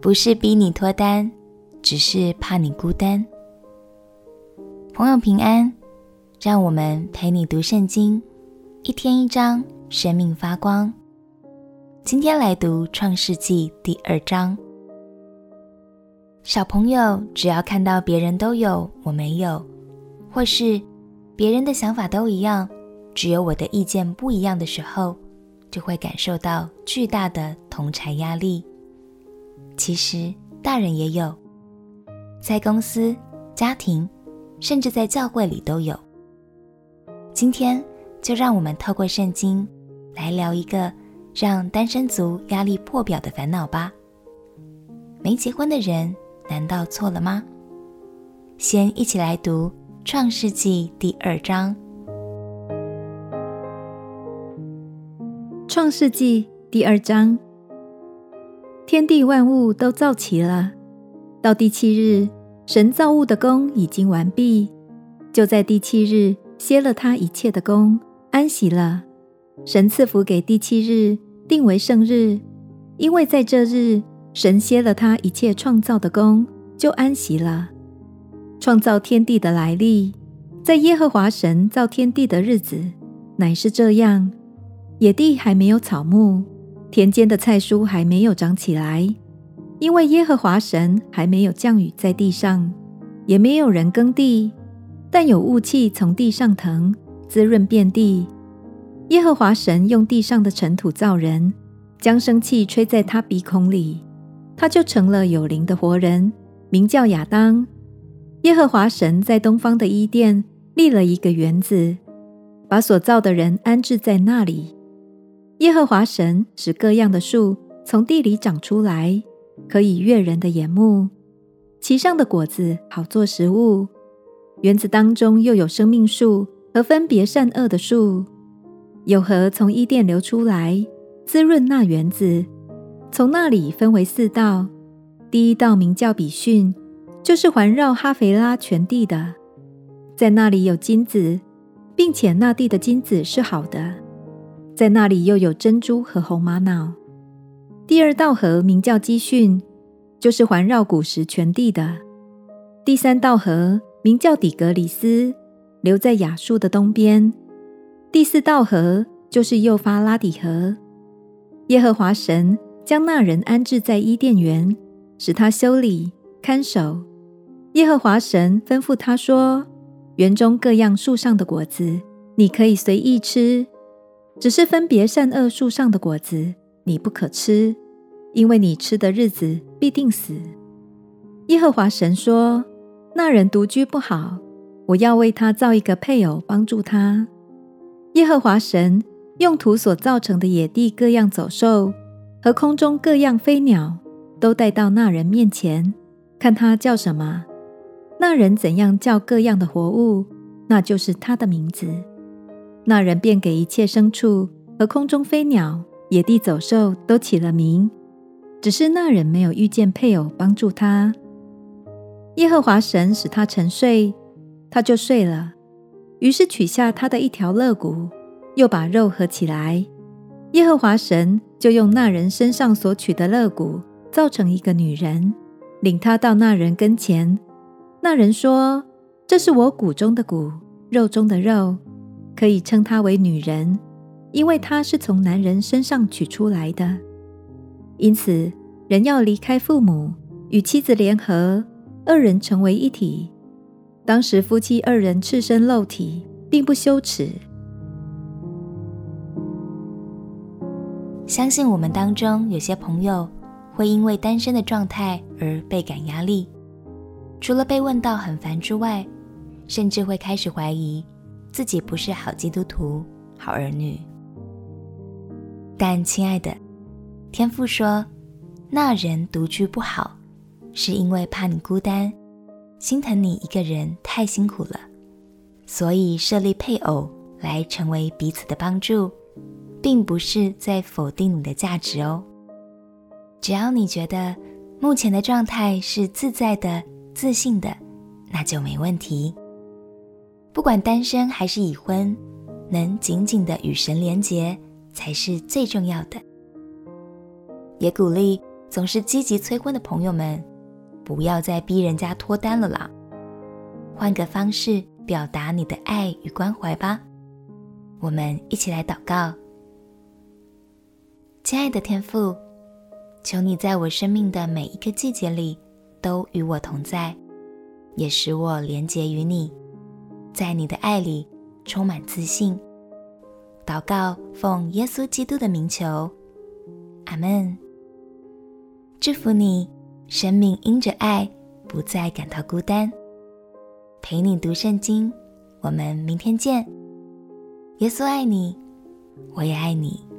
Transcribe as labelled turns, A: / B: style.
A: 不是逼你脱单，只是怕你孤单。朋友平安，让我们陪你读圣经，一天一章，生命发光。今天来读创世纪第二章。小朋友只要看到别人都有，我没有，或是别人的想法都一样，只有我的意见不一样的时候，就会感受到巨大的同侪压力。其实大人也有，在公司、家庭，甚至在教会里都有。今天就让我们透过圣经来聊一个让单身族压力破表的烦恼吧。没结婚的人难道错了吗？先一起来读《创世纪》第二章。
B: 创世纪第二章，天地万物都造齐了。到第七日，神造物的工已经完毕，就在第七日歇了他一切的工，安息了。神赐福给第七日，定为圣日，因为在这日，神歇了他一切创造的工，就安息了。创造天地的来历，在耶和华神造天地的日子，乃是这样。野地还没有草木，田间的菜蔬还没有长起来，因为耶和华神还没有降雨在地上，也没有人耕地，但有雾气从地上腾，滋润遍地。耶和华神用地上的尘土造人，将生气吹在他鼻孔里，他就成了有灵的活人，名叫亚当。耶和华神在东方的伊甸立了一个园子，把所造的人安置在那里。耶和华神使各样的树从地里长出来，可以悦人的眼目，其上的果子好做食物。园子当中又有生命树和分别善恶的树，有河从伊甸流出来，滋润那园子。从那里分为四道，第一道名叫比逊，就是环绕哈腓拉全地的，在那里有金子，并且那地的金子是好的。在那里又有珍珠和红玛瑙。第二道河名叫基训，就是环绕古时全地的。第三道河名叫底格里斯，流在亚述的东边。第四道河就是幼发拉底河。耶和华神将那人安置在伊甸园，使他修理看守。耶和华神吩咐他说：“园中各样树上的果子，你可以随意吃。”只是分别善恶树上的果子，你不可吃，因为你吃的日子必定死。耶和华神说：“那人独居不好，我要为他造一个配偶帮助他。”耶和华神用土所造成的野地各样走兽和空中各样飞鸟，都带到那人面前，看他叫什么。那人怎样叫各样的活物，那就是他的名字。那人便给一切牲畜和空中飞鸟、野地走兽都起了名，只是那人没有遇见配偶帮助他。耶和华神使他沉睡，他就睡了。于是取下他的一条肋骨，又把肉合起来。耶和华神就用那人身上所取的肋骨造成一个女人，领他到那人跟前。那人说：“这是我骨中的骨，肉中的肉。”可以称她为女人，因为她是从男人身上取出来的。因此，人要离开父母，与妻子联合，二人成为一体。当时夫妻二人赤身露体，并不羞耻。
A: 相信我们当中有些朋友会因为单身的状态而倍感压力，除了被问到很烦之外，甚至会开始怀疑。自己不是好基督徒、好儿女，但亲爱的，天父说，那人独居不好，是因为怕你孤单，心疼你一个人太辛苦了，所以设立配偶来成为彼此的帮助，并不是在否定你的价值哦。只要你觉得目前的状态是自在的、自信的，那就没问题。不管单身还是已婚，能紧紧的与神连结才是最重要的。也鼓励总是积极催婚的朋友们，不要再逼人家脱单了啦，换个方式表达你的爱与关怀吧。我们一起来祷告。亲爱的天父，求你在我生命的每一个季节里都与我同在，也使我连结于你，在你的爱里充满自信。祷告，奉耶稣基督的名求，阿门。祝福你，生命因着爱不再感到孤单。陪你读圣经，我们明天见。耶稣爱你，我也爱你。